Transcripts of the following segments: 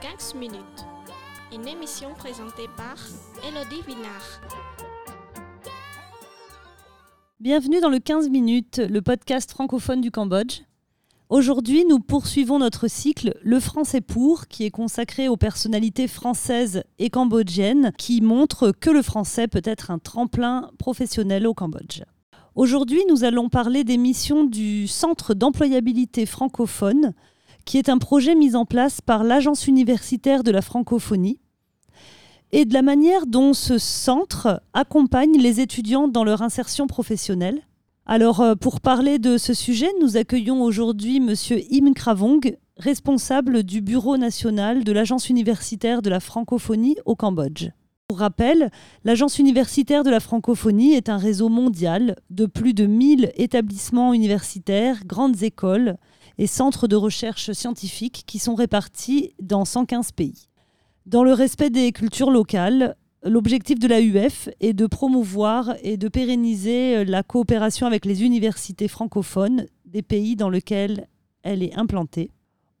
15 minutes. Une émission présentée par Elodie Vinard. Bienvenue dans le 15 minutes, le podcast francophone du Cambodge. Aujourd'hui, nous poursuivons notre cycle Le français pour, qui est consacré aux personnalités françaises et cambodgiennes qui montrent que le français peut être un tremplin professionnel au Cambodge. Aujourd'hui, nous allons parler des missions du Centre d'employabilité francophone, qui est un projet mis en place par l'Agence universitaire de la francophonie, et de la manière dont ce centre accompagne les étudiants dans leur insertion professionnelle. Alors, euh, pour parler de ce sujet, nous accueillons aujourd'hui M. Im Kravong, responsable du Bureau national de l'Agence universitaire de la francophonie au Cambodge. Pour rappel, l'Agence universitaire de la francophonie est un réseau mondial de plus de 1000 établissements universitaires, grandes écoles et centres de recherche scientifique qui sont répartis dans 115 pays. Dans le respect des cultures locales, l'objectif de l'AUF est de promouvoir et de pérenniser la coopération avec les universités francophones des pays dans lesquels elle est implantée.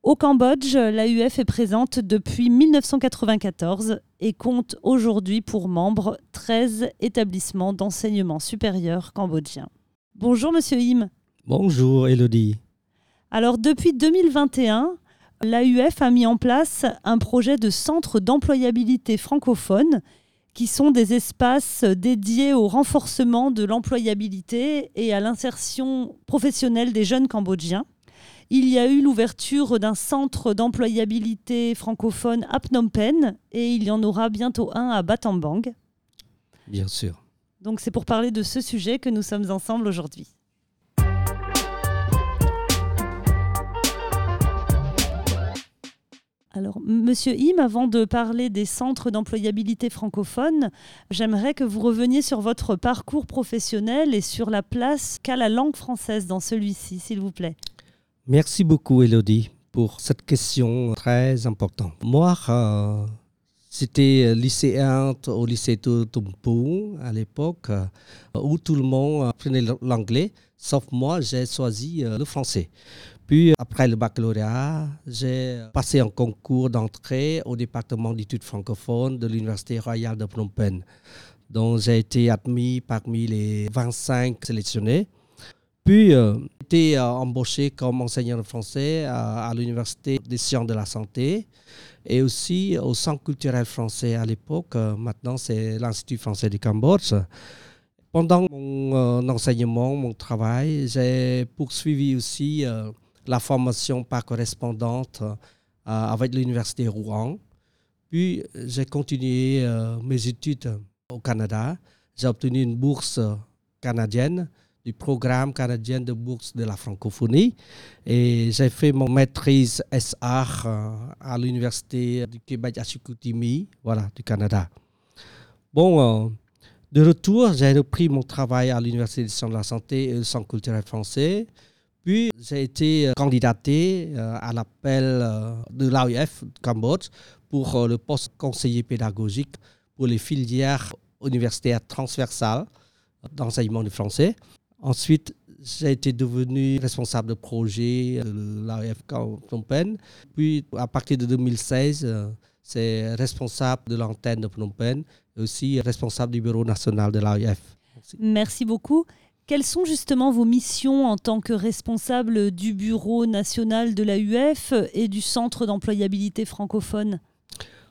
Au Cambodge, l'AUF est présente depuis 1994 et compte aujourd'hui pour membres 13 établissements d'enseignement supérieur cambodgiens. Bonjour Monsieur Im. Bonjour Elodie. Alors depuis 2021, l'AUF a mis en place un projet de centre d'employabilité francophone qui sont des espaces dédiés au renforcement de l'employabilité et à l'insertion professionnelle des jeunes cambodgiens. Il y a eu l'ouverture d'un centre d'employabilité francophone à Phnom Penh et il y en aura bientôt un à Battambang. Bien sûr. Donc c'est pour parler de ce sujet que nous sommes ensemble aujourd'hui. Alors, Monsieur Im, avant de parler des centres d'employabilité francophone, j'aimerais que vous reveniez sur votre parcours professionnel et sur la place qu'a la langue française dans celui-ci, s'il vous plaît. Merci beaucoup, Elodie, pour cette question très importante. Moi, euh, c'était lycéen au lycée Tumpu à l'époque, euh, où tout le monde apprenait l'anglais, sauf moi, j'ai choisi euh, le français. Puis, après le baccalauréat, j'ai passé un concours d'entrée au département d'études francophones de l'Université royale de Phnom Penh, dont j'ai été admis parmi les 25 sélectionnés. Puis, j'ai été embauché comme enseignant de français à, l'Université des sciences de la santé et aussi au Centre culturel français à l'époque. Maintenant, c'est l'Institut français du Cambodge. Pendant mon euh, enseignement, mon travail, j'ai poursuivi aussi euh, la formation par correspondante euh, avec l'Université Rouen. Puis, j'ai continué euh, mes études au Canada. J'ai obtenu une bourse canadienne du programme canadien de bourse de la francophonie. Et j'ai fait mon maîtrise SR euh, à l'Université du Québec à Chicoutimi, voilà, du Canada. Bon, de retour, j'ai repris mon travail à l'Université de la santé et le Centre culturel français. Puis, j'ai été candidaté euh, à l'appel de l'AUF Cambodge pour le poste conseiller pédagogique pour les filières universitaires transversales d'enseignement du français. Ensuite, j'ai été devenu responsable de projet de l'AF Phnom Penh. Puis, à partir de 2016, c'est responsable de l'antenne de Phnom Penh et aussi responsable du bureau national de. Merci. Merci beaucoup. Quelles sont justement vos missions en tant que responsable du bureau national de l'AUF et du centre d'employabilité francophone?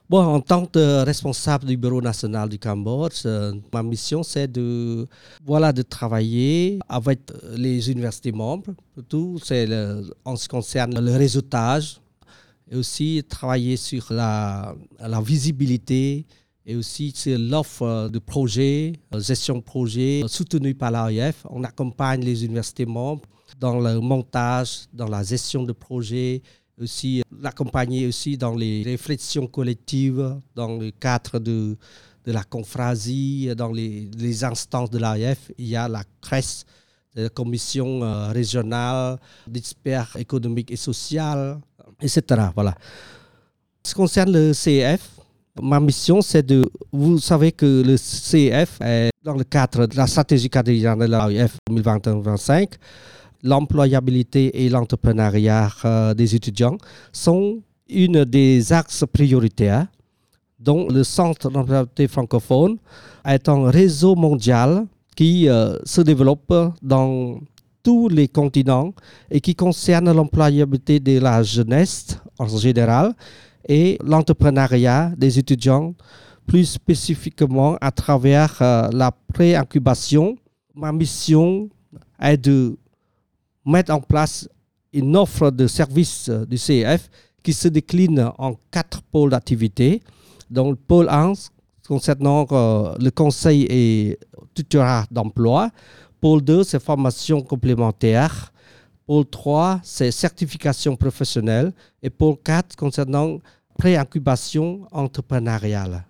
Bon, en tant que responsable du Bureau national du Cambodge, euh, ma mission c'est de voilà de travailler avec les universités membres. Tout c'est en ce qui concerne le réseautage et aussi travailler sur la visibilité et aussi sur l'offre de projets, gestion de projets soutenue par l'AIF. On accompagne les universités membres dans le montage, dans la gestion de projets, aussi l'accompagner aussi dans les réflexions collectives, dans le cadre de, la confrasie, dans les, les instances de l'AF. Il y a la CRES, la commission euh, régionale d'experts économiques et sociaux, etc. Voilà. Ce qui concerne le CEF, ma mission, c'est de. Vous savez que le CEF dans le cadre de la stratégie quadriennale de l'AIF 2021-2025 l'employabilité et l'entrepreneuriat euh, des étudiants sont une des axes prioritaires dont le Centre d'employabilité francophone est un réseau mondial qui euh, se développe dans tous les continents et qui concerne l'employabilité de la jeunesse en général et l'entrepreneuriat des étudiants, plus spécifiquement à travers euh, la pré-incubation. Ma mission est de mettre en place une offre de services du CEF qui se décline en quatre pôles d'activité. Donc, le pôle 1 concernant euh, le conseil et tutorat d'emploi. Pôle 2, c'est formation complémentaire. Pôle 3, c'est certification professionnelle. Et pôle 4, concernant pré-incubation entrepreneuriale.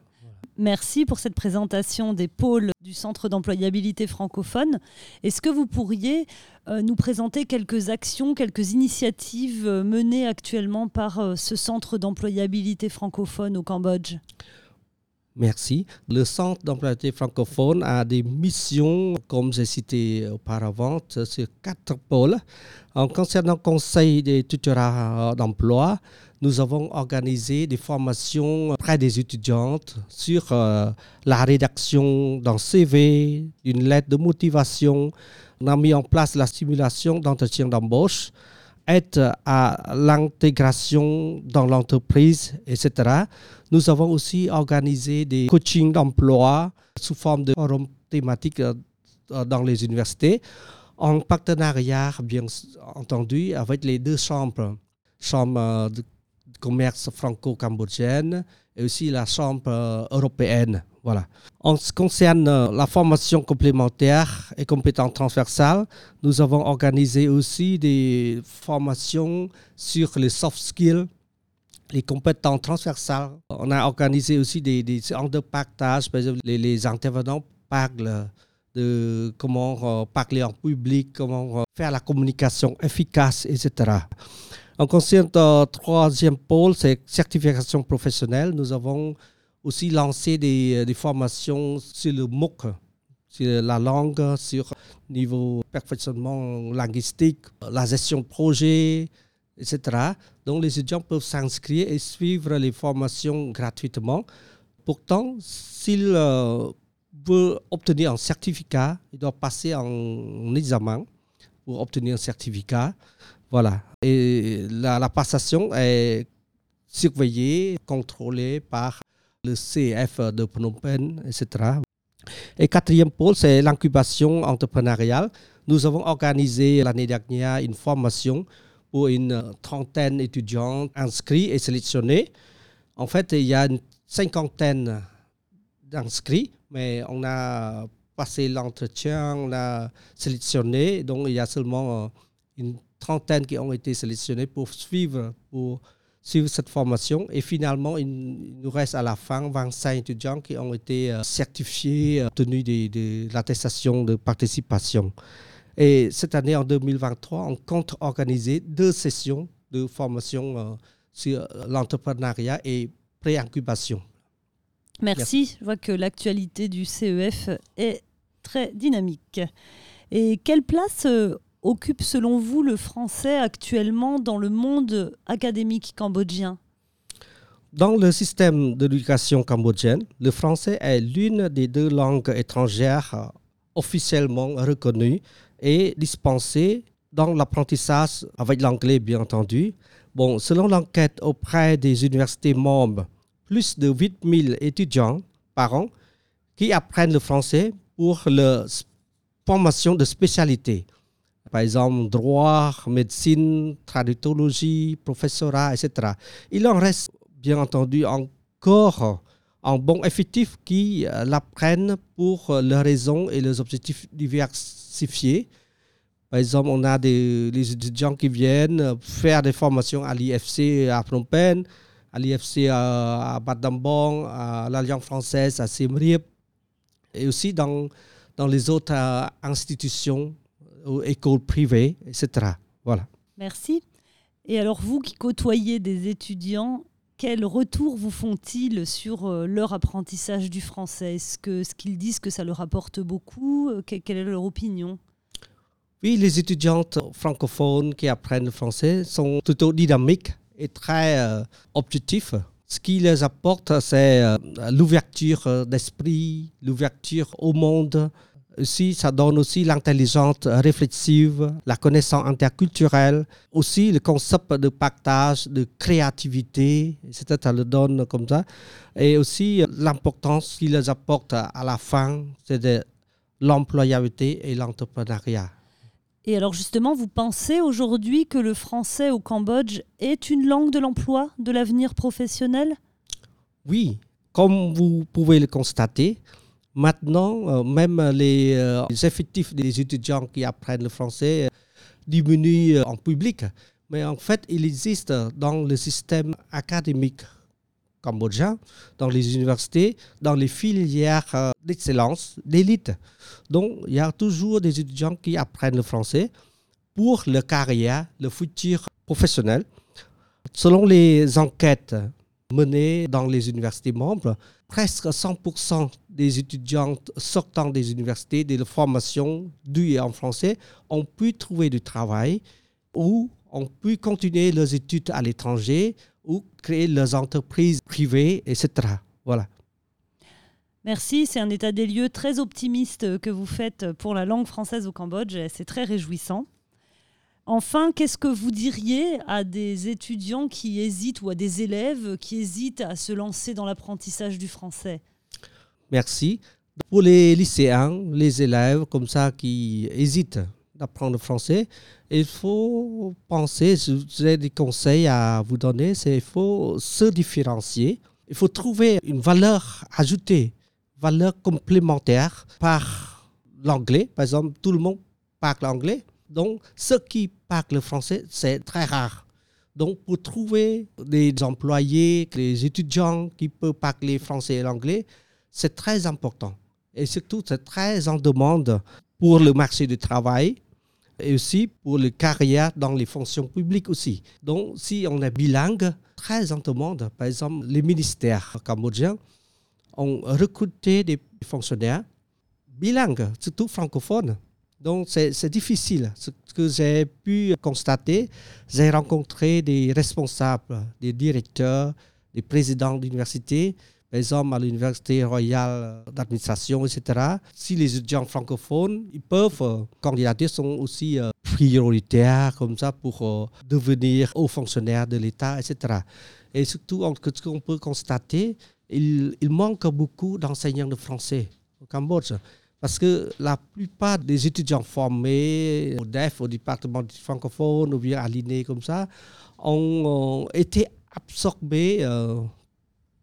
Merci pour cette présentation des pôles du Centre d'employabilité francophone. Est-ce que vous pourriez euh, nous présenter quelques actions, quelques initiatives euh, menées actuellement par euh, ce Centre d'employabilité francophone au Cambodge? Merci. Le Centre d'employabilité francophone a des missions, comme j'ai cité auparavant, sur quatre pôles. En concernant le Conseil des tutorats d'emploi, nous avons organisé des formations auprès des étudiantes sur euh, la rédaction d'un CV, une lettre de motivation. On a mis en place la stimulation d'entretien d'embauche, aide à l'intégration dans l'entreprise, etc. Nous avons aussi organisé des coachings d'emploi sous forme de forums thématiques euh, dans les universités, en partenariat, bien entendu, avec les deux chambres, chambre euh, de commerce franco-cambodgienne et aussi la Chambre euh, européenne. En ce qui concerne euh, la formation complémentaire et compétences transversales, nous avons organisé aussi des formations sur les soft skills, les compétences transversales. On a organisé aussi des, des séances de partage. Par exemple, les, intervenants parlent de comment euh, parler en public, comment faire la communication efficace, etc. En concernant le troisième pôle, c'est certification professionnelle. Nous avons aussi lancé des, des, formations sur le MOOC, sur la langue, sur niveau perfectionnement linguistique, la gestion de projet, etc. Donc les étudiants peuvent s'inscrire et suivre les formations gratuitement. Pourtant, s'ils euh, veulent obtenir un certificat, ils doivent passer en examen pour obtenir un certificat. Voilà. Et la, passation est surveillée, contrôlée par le CF de Phnom Penh, etc. Et quatrième pôle, c'est l'incubation entrepreneuriale. Nous avons organisé l'année dernière une formation pour une trentaine d'étudiants inscrits et sélectionnés. En fait, il y a une cinquantaine d'inscrits, mais on a passé l'entretien, on a sélectionné, donc il y a seulement euh, une trentaine qui ont été sélectionnés pour suivre, pour suivre cette formation. Et finalement, il nous reste à la fin 25 étudiants qui ont été euh, certifiés, obtenus de, de l'attestation de participation. Et cette année, en 2023, on compte organiser deux sessions de formation euh, sur l'entrepreneuriat et pré-incubation. Merci. Merci. Je vois que l'actualité du CEF est très dynamique. Et quelle place euh, occupe selon vous le français actuellement dans le monde académique cambodgien Dans le système d'éducation cambodgienne, le français est l'une des deux langues étrangères officiellement reconnues et dispensées dans l'apprentissage avec l'anglais bien entendu. Bon, selon l'enquête auprès des universités membres, plus de 8000 étudiants par an qui apprennent le français pour la formation de spécialité par exemple droit, médecine, traductologie, professorat, etc. Il en reste bien entendu encore un bon effectif qui euh, l'apprennent pour euh, leurs raisons et les objectifs diversifiés. Par exemple, on a des étudiants qui viennent faire des formations à l'IFC à Phnom Penh, à l'IFC à, à Badambong, à l'Alliance française à Siem et aussi dans, dans les autres euh, institutions aux écoles privées, etc. Voilà. Merci. Et alors, vous qui côtoyez des étudiants, quel retour vous font-ils sur euh, leur apprentissage du français? Est-ce que ce qu'ils disent que ça leur apporte beaucoup? Euh, Quelle est leur opinion? Oui, les étudiantes francophones qui apprennent le français sont plutôt dynamiques est très euh, objectif. Ce qui les apporte, c'est euh, l'ouverture d'esprit, l'ouverture au monde. Aussi, ça donne aussi l'intelligence réflexive, la connaissance interculturelle, aussi le concept de partage, de créativité, etc. Ça le donne comme ça. Et aussi l'importance qu'il les apporte à la fin, c'est de l'employabilité et l'entrepreneuriat. Et alors justement, vous pensez aujourd'hui que le français au Cambodge est une langue de l'emploi, de l'avenir professionnel? Oui, comme vous pouvez le constater, maintenant, euh, même euh, les, effectifs des étudiants qui apprennent le français euh, diminuent en public. Mais en fait, il existe dans le système académique cambodgien, dans les universités, dans les filières d'excellence, d'élite. Donc, il y a toujours des étudiants qui apprennent le français pour leur carrière, le futur professionnel. Selon les enquêtes menées dans les universités membres, presque 100% des étudiants sortant des universités, de la formation dues en français, ont pu trouver du travail ou ont pu continuer leurs études à l'étranger ou créer leurs entreprises privées, etc. Voilà. Merci, c'est un état des lieux très optimiste que vous faites pour la langue française au Cambodge, c'est très réjouissant. Enfin, qu'est-ce que vous diriez à des étudiants qui hésitent ou à des élèves qui hésitent à se lancer dans l'apprentissage du français? Merci. Pour les lycéens, les élèves comme ça qui hésitent d'apprendre le français, il faut penser, j'ai des conseils à vous donner, c'est il faut se différencier, il faut trouver une valeur ajoutée valeur complémentaire par l'anglais. Par exemple, tout le monde parle anglais. Donc, ceux qui parlent le français, c'est très rare. Donc, pour trouver des employés, des étudiants qui peuvent parler français et l'anglais, c'est très important. Et surtout, c'est très en demande pour le marché du travail et aussi pour les carrières dans les fonctions publiques aussi. Donc, si on est bilingue, très en demande. Par exemple, les ministères cambodgiens ont recruté des fonctionnaires bilingues, surtout francophones. Donc c'est difficile. Ce que j'ai pu constater, j'ai rencontré des responsables, des directeurs, des présidents d'université, par exemple à l'Université royale d'administration, etc. Si les étudiants francophones, ils peuvent euh, candidater, sont aussi euh, prioritaires comme ça pour euh, devenir hauts fonctionnaires de l'État, etc. Et surtout, ce qu'on peut constater, il, manque beaucoup d'enseignants de français au Cambodge. Parce que la plupart des étudiants formés au DEF, au département francophone, ou bien à l'INE comme ça, ont, été absorbés euh,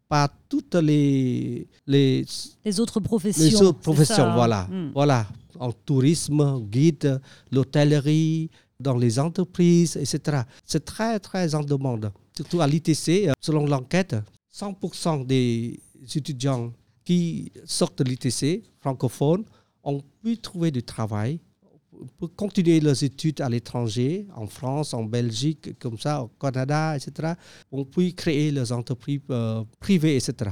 par toutes les, les, les autres professions. Les autres professions, voilà. Hmm. voilà. En tourisme, guide, l'hôtellerie, dans les entreprises, etc. C'est très, très en demande. Surtout à l'ITC, euh, selon l'enquête, 100% des étudiants qui sortent de l'ITC francophones ont pu trouver du travail pour continuer leurs études à l'étranger, en France, en Belgique, comme ça, au Canada, etc. On peut créer leurs entreprises euh, privées, etc.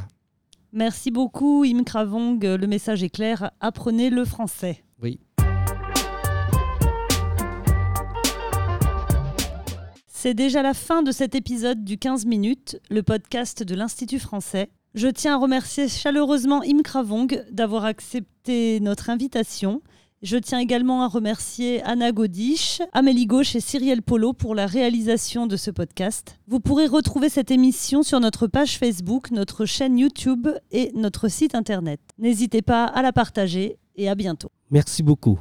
Merci beaucoup, Im Kravong. Le message est clair. Apprenez le français. Oui. C'est déjà la fin de cet épisode du 15 minutes, le podcast de l'Institut français. Je tiens à remercier chaleureusement Im Kravong d'avoir accepté notre invitation. Je tiens également à remercier Anna Godiche, Amélie Gauche et Cyrielle Polo pour la réalisation de ce podcast. Vous pourrez retrouver cette émission sur notre page Facebook, notre chaîne YouTube et notre site internet. N'hésitez pas à la partager et à bientôt. Merci beaucoup.